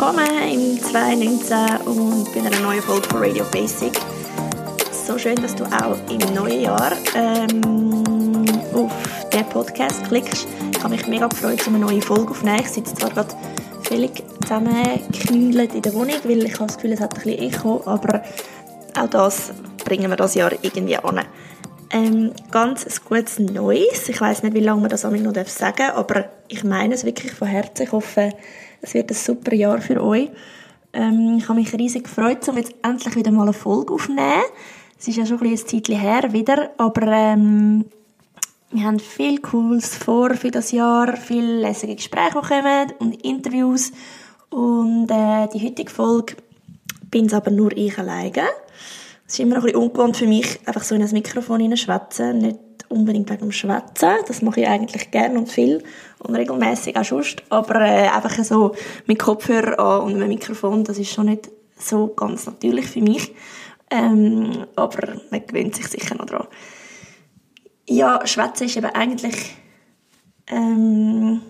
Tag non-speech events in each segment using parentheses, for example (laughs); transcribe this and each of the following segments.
willkommen im 2019 und bei einer neuen Folge von Radio Basic. So schön, dass du auch im neuen Jahr ähm, auf den Podcast klickst. Ich habe mich mega gefreut, eine neue Folge aufzunehmen. Ich sitze zwar gerade völlig zusammengeknüllt in der Wohnung, weil ich habe das Gefühl, es hat ein bisschen Echo, aber auch das bringen wir das Jahr irgendwie an. Ähm, ganz ein gutes Neues. Ich weiß nicht, wie lange man das noch sagen darf, aber ich meine es wirklich von Herzen. Ich hoffe, es wird ein super Jahr für euch. Ähm, ich habe mich riesig gefreut, um jetzt endlich wieder mal eine Folge aufzunehmen. Es ist ja schon ein, ein her wieder, aber ähm, wir haben viel Cooles vor für das Jahr, viele lässige Gespräche, die kommen und Interviews. Und äh, die heutige Folge bin es aber nur ich alleine. Es ist immer ein bisschen ungewohnt für mich, einfach so in ein Mikrofon hineinschwätzen, nicht unbedingt wegen dem Schwätzen, das mache ich eigentlich gerne und viel und regelmäßig auch sonst, aber äh, einfach so mit Kopfhörer an und mit Mikrofon, das ist schon nicht so ganz natürlich für mich, ähm, aber man gewöhnt sich sicher noch dran. Ja, Schwätzen ist eben eigentlich ähm,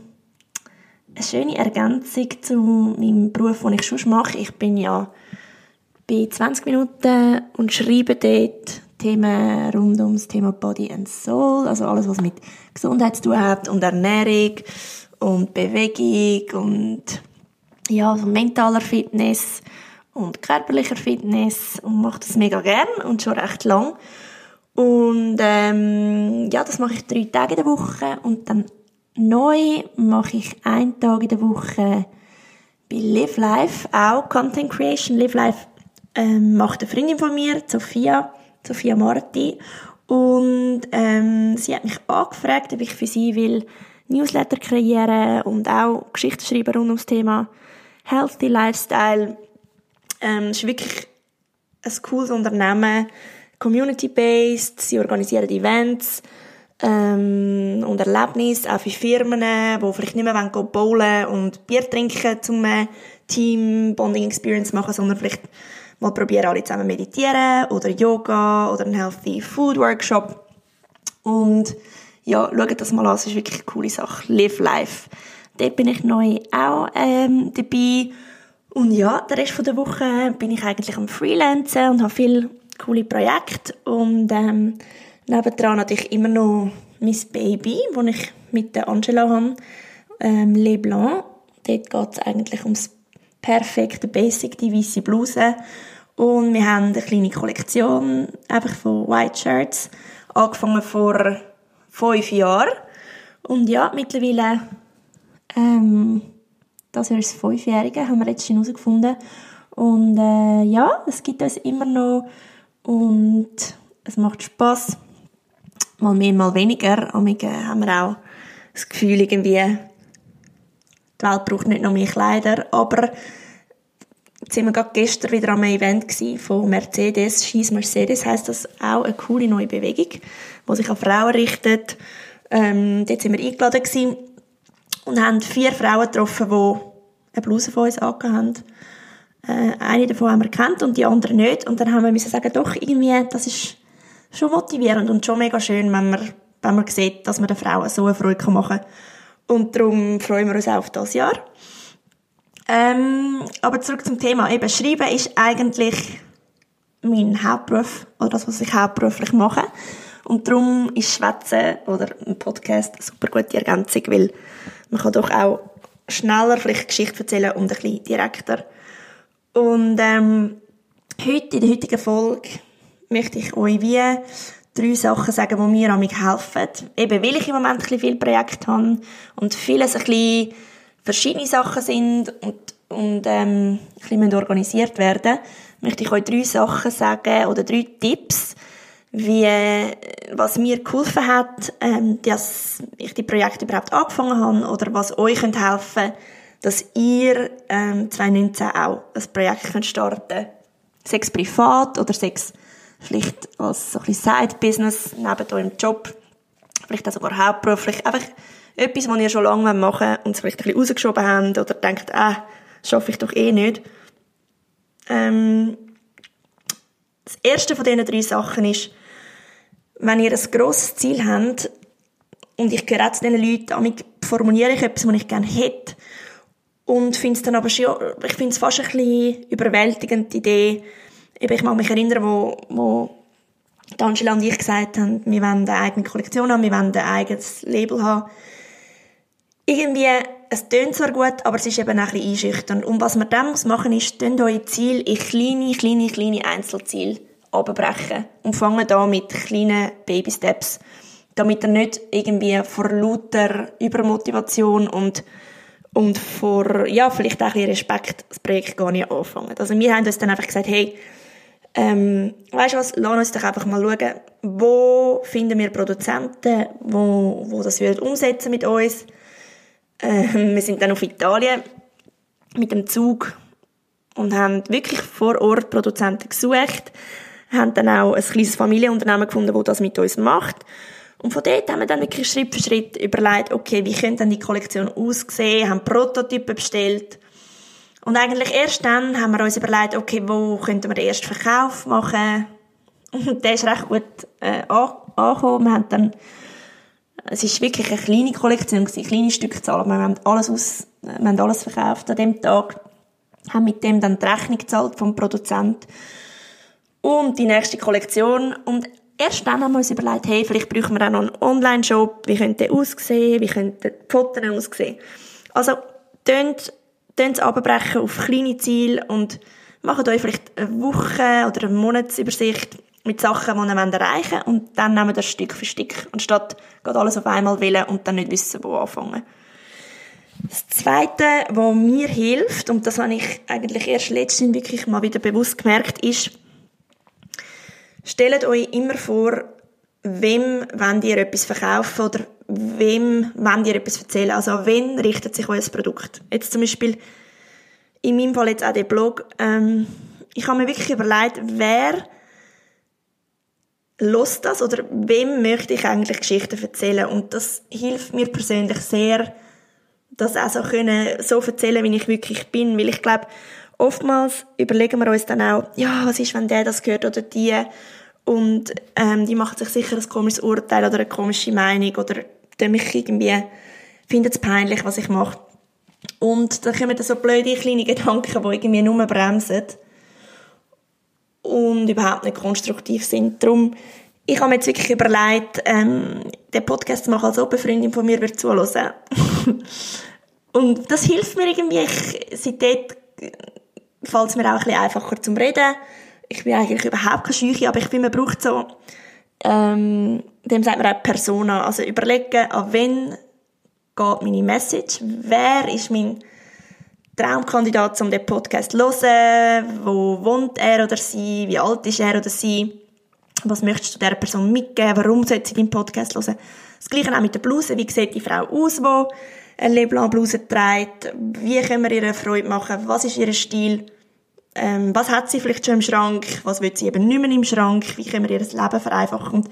eine schöne Ergänzung zu meinem Beruf, den ich schon mache. Ich bin ja bei 20 Minuten und schreibe dort Themen rund ums Thema Body and Soul, also alles, was mit Gesundheit zu tun hat und Ernährung und Bewegung und ja, so mentaler Fitness und körperlicher Fitness und mache das mega gern und schon recht lang. Und ähm, ja, das mache ich drei Tage in der Woche und dann neu mache ich einen Tag in der Woche bei Live Life, auch Content Creation. Live Life ähm, macht eine Freundin von mir, Sophia, Sophia Marti. Und ähm, sie hat mich angefragt, ob ich für sie will Newsletter kreieren und auch Geschichten schreiben rund ums Thema Healthy Lifestyle. Ähm, es ist wirklich ein cooles Unternehmen, community-based, sie organisieren Events ähm, und Erlebnisse, auch für Firmen, die vielleicht nicht mehr bowlen und Bier trinken, zum Team-Bonding-Experience machen, sondern vielleicht mal probieren alle zusammen meditieren oder Yoga oder einen Healthy Food Workshop. Und ja, schaut das mal an, es ist wirklich eine coole Sache. Live Life. Dort bin ich neu auch ähm, dabei. Und ja, den Rest der Woche bin ich eigentlich am Freelancen und habe viele coole Projekte. Und ähm, nebendran natürlich immer noch mein Baby, das ich mit der Angela habe, ähm, Le Blanc. Dort geht es eigentlich ums perfekte Basic, die weiße Bluse. Und wir haben eine kleine Kollektion einfach von White Shirts, angefangen vor fünf Jahren. Und ja, mittlerweile, ähm, das ist das Fünfjährige, haben wir jetzt schon herausgefunden. Und äh, ja, es gibt uns immer noch und es macht Spaß. Mal mehr, mal weniger. Amige haben wir auch das Gefühl, irgendwie, die Welt braucht nicht noch mehr Kleider, aber Jetzt sind wir gerade gestern wieder am Event von Mercedes. Scheiß Mercedes heisst das auch eine coole neue Bewegung, die sich an Frauen richtet. Ähm, dort sind wir eingeladen gewesen und haben vier Frauen getroffen, die eine Bluse von uns angehabt haben. Äh, eine davon haben wir kennt und die andere nicht. Und dann haben wir müssen sagen, doch, irgendwie, das ist schon motivierend und schon mega schön, wenn man, wenn man sieht, dass man den Frauen so eine Freude machen kann. Und darum freuen wir uns auch auf das Jahr. Ähm, aber zurück zum Thema. Eben, Schreiben ist eigentlich mein Hauptberuf, oder das, was ich hauptberuflich mache. Und darum ist Schwätzen oder ein Podcast eine super gute Ergänzung, weil man kann doch auch schneller vielleicht Geschichte erzählen und ein bisschen direkter. Und ähm, heute, in der heutigen Folge, möchte ich euch wie drei Sachen sagen, die mir an mich helfen. Eben, weil ich im Moment ein bisschen viele Projekte habe und vieles ein bisschen verschiedene Sachen sind und, und ähm, ein bisschen organisiert werden möchte ich euch drei Sachen sagen oder drei Tipps, wie, was mir geholfen hat, ähm, dass ich die Projekte überhaupt angefangen habe oder was euch helfen könnte, dass ihr ähm, 2019 auch ein Projekt könnt starten könnt. Sechs privat oder sechs vielleicht als so ein Side-Business neben eurem Job, vielleicht auch sogar hauptberuflich, einfach etwas, was ihr schon lange machen wollt und es vielleicht ein bisschen rausgeschoben habt oder denkt, ah, das schaffe ich doch eh nicht. Ähm, das erste von diesen drei Sachen ist, wenn ihr ein grosses Ziel habt, und ich gehöre zu diesen Leuten, damit formuliere ich etwas, was ich gerne hätte, Und finde es dann aber schon, ich finde es fast ein bisschen überwältigend, die Idee. Ich mag mich erinnern, wo, wo Angela und ich gesagt haben, wir wollen eine eigene Kollektion haben, wir wollen ein eigenes Label haben. Irgendwie, es tönt zwar gut, aber es ist eben auch ein bisschen einschüchternd. Und was man dann machen muss, ist, tönt eure Ziele in kleine, kleine, kleine Einzelziele abbrechen. Und fangen da mit kleinen Baby-Steps. Damit ihr nicht irgendwie vor lauter Übermotivation und und vor, ja, vielleicht auch ein bisschen Respekt das Projekt gar nicht anfangen. Also wir haben uns dann einfach gesagt, hey, ähm, weißt du was, lass uns doch einfach mal schauen, wo finden wir Produzenten, wo, wo das würden umsetzen mit uns. Ähm, wir sind dann auf Italien mit dem Zug und haben wirklich vor Ort Produzenten gesucht, haben dann auch ein kleines Familienunternehmen gefunden, das das mit uns macht und von dort haben wir dann wirklich Schritt für Schritt überlegt, okay, wie könnte dann die Kollektion aussehen, haben Prototypen bestellt. Und eigentlich erst dann haben wir uns überlegt, okay, wo könnten wir den ersten Verkauf machen. Und der ist recht gut äh, angekommen. Wir haben dann, es ist wirklich eine kleine Kollektion, eine kleine Stückzahl, wir haben alles aus, wir haben alles verkauft an dem Tag. Haben mit dem dann die Rechnung gezahlt vom Produzent und die nächste Kollektion. Und erst dann haben wir uns überlegt, hey, vielleicht brauchen wir auch noch einen Online-Shop, wie könnte der aussehen, wie könnten die Fotos aussehen. Also, tönt, es abbrechen auf kleine Ziele und macht euch vielleicht eine Woche oder eine Monatsübersicht mit Sachen, die ihr erreichen wollt und dann nehmen wir das Stück für Stück, anstatt geht alles auf einmal wählen und dann nicht wissen, wo anfangen. Das Zweite, was mir hilft, und das habe ich eigentlich erst letztens wirklich mal wieder bewusst gemerkt, ist, Stellt euch immer vor, wem wollt ihr etwas verkaufen oder wem wollt ihr etwas erzählen. Also an wen richtet sich euer Produkt. Jetzt zum Beispiel, in meinem Fall jetzt auch der Blog, ähm, ich habe mir wirklich überlegt, wer los das oder wem möchte ich eigentlich Geschichten erzählen und das hilft mir persönlich sehr, das auch so können, so erzählen, wie ich wirklich bin, weil ich glaube, oftmals überlegen wir uns dann auch, ja, was ist, wenn der das gehört oder die und ähm, die machen sich sicher ein komisches Urteil oder eine komische Meinung oder mich irgendwie findet es peinlich, was ich mache. Und dann kommen dann so blöde kleine Gedanken, die irgendwie nur bremsen und überhaupt nicht konstruktiv sind. Darum, ich habe mir jetzt wirklich überlegt, ähm, den Podcast zu machen, als ob eine Freundin von mir wird zuhören. (laughs) und das hilft mir irgendwie. Ich, seitdem fällt es mir auch ein bisschen einfacher zum Reden ich bin eigentlich überhaupt keine Scheuche, aber ich finde, man braucht so, ähm, dem sagt man auch Persona. Also überlegen, an wen geht meine Message, wer ist mein Traumkandidat, um den Podcast zu hören, wo wohnt er oder sie, wie alt ist er oder sie, was möchtest du dieser Person mitgeben, warum sollte sie deinen Podcast hören. Das Gleiche auch mit der Bluse, wie sieht die Frau aus, die eine Leblanc-Bluse trägt, wie können wir ihr Freude machen, was ist ihr Stil, ähm, was hat sie vielleicht schon im Schrank, was will sie eben nicht mehr im Schrank, wie können wir ihr Leben vereinfachen. Und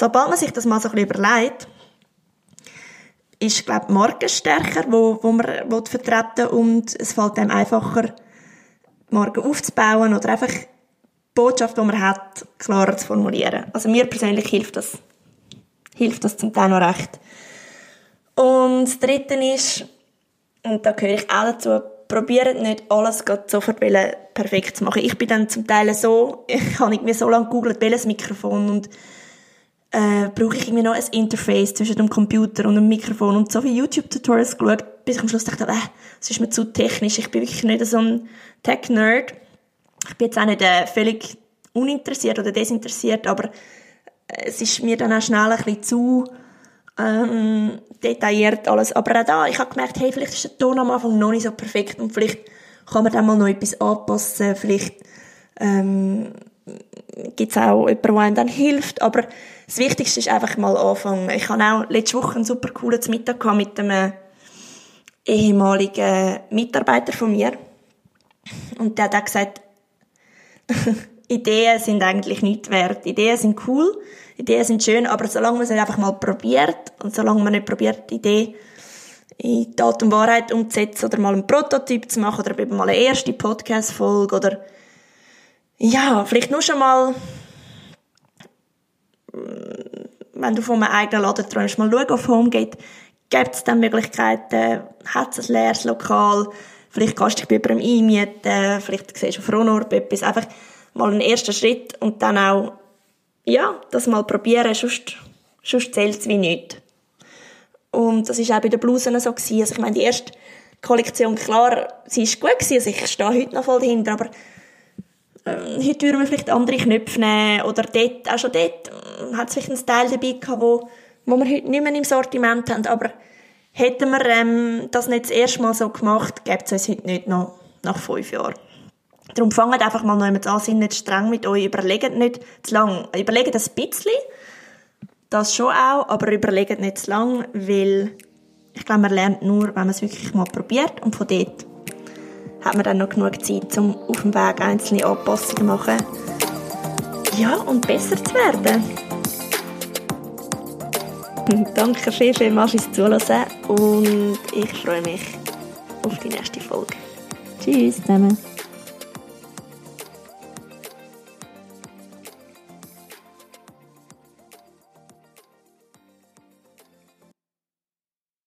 sobald man sich das mal so ein bisschen überlegt, ist, glaube ich, Marke stärker, wo, wo man will und es fällt einem einfacher, Marke aufzubauen oder einfach die Botschaft, die man hat, klarer zu formulieren. Also mir persönlich hilft das, hilft das zum Teil noch recht. Und das Dritte ist, und da gehöre ich auch dazu, probiert nicht alles sofort perfekt zu machen. Ich bin dann zum Teil so, (laughs) ich habe mir so lange gegoogelt, welches Mikrofon und äh, brauche ich irgendwie noch ein Interface zwischen dem Computer und dem Mikrofon und so viele YouTube-Tutorials geschaut, bis ich am Schluss dachte, äh, das ist mir zu technisch. Ich bin wirklich nicht so ein Tech-Nerd. Ich bin jetzt auch nicht äh, völlig uninteressiert oder desinteressiert, aber äh, es ist mir dann auch schnell ein bisschen zu ähm, detailliert alles. Aber auch da, ich habe gemerkt, hey, vielleicht ist der Ton am Anfang noch nicht so perfekt und vielleicht kann man dann mal noch etwas anpassen, vielleicht ähm, gibt es auch jemanden, der einem dann hilft, aber das Wichtigste ist einfach mal anfangen. Ich hatte auch letzte Woche einen super coolen Mittag mit einem ehemaligen Mitarbeiter von mir und der hat auch gesagt, (laughs) Ideen sind eigentlich nichts wert. Ideen sind cool, Ideen sind schön, aber solange man es nicht einfach mal probiert und solange man nicht probiert, die Idee in Tat und Wahrheit umzusetzen oder mal einen Prototyp zu machen oder eben mal eine erste Podcast-Folge oder ja, vielleicht nur schon mal wenn du von einem eigenen Laden träumst, mal schauen auf Homegate, gibt es dann Möglichkeiten, hat es ein leeres Lokal, Vielleicht kannst du dich bei jemandem einmieten, vielleicht siehst du auf Ronord etwas. Einfach mal einen ersten Schritt und dann auch, ja, das mal probieren, sonst, sonst zählt es wie nichts. Und das war auch bei den Blusen so. Gewesen. Also ich meine, die erste Kollektion, klar, sie ist gut gewesen, also ich stehe heute noch voll dahinter, aber äh, heute würden wir vielleicht andere Knöpfe nehmen oder dort, auch schon dort äh, hat es vielleicht einen Teil dabei gehabt, wo, wo wir heute nicht mehr im Sortiment haben, aber hätten wir ähm, das nicht das erste Mal so gemacht, gäbe es uns heute nicht noch nach fünf Jahren. Darum fangt einfach mal noch an, seid nicht streng mit euch, überlegt nicht zu lang, überlegt ein bisschen, das schon auch, aber überlegt nicht zu lang, weil ich glaube, man lernt nur, wenn man es wirklich mal probiert und von dort hat man dann noch genug Zeit, um auf dem Weg einzelne Anpassungen zu machen. Ja, und besser zu werden. (laughs) Danke viel, vielmals fürs Zuhören und ich freue mich auf die nächste Folge. Tschüss zusammen.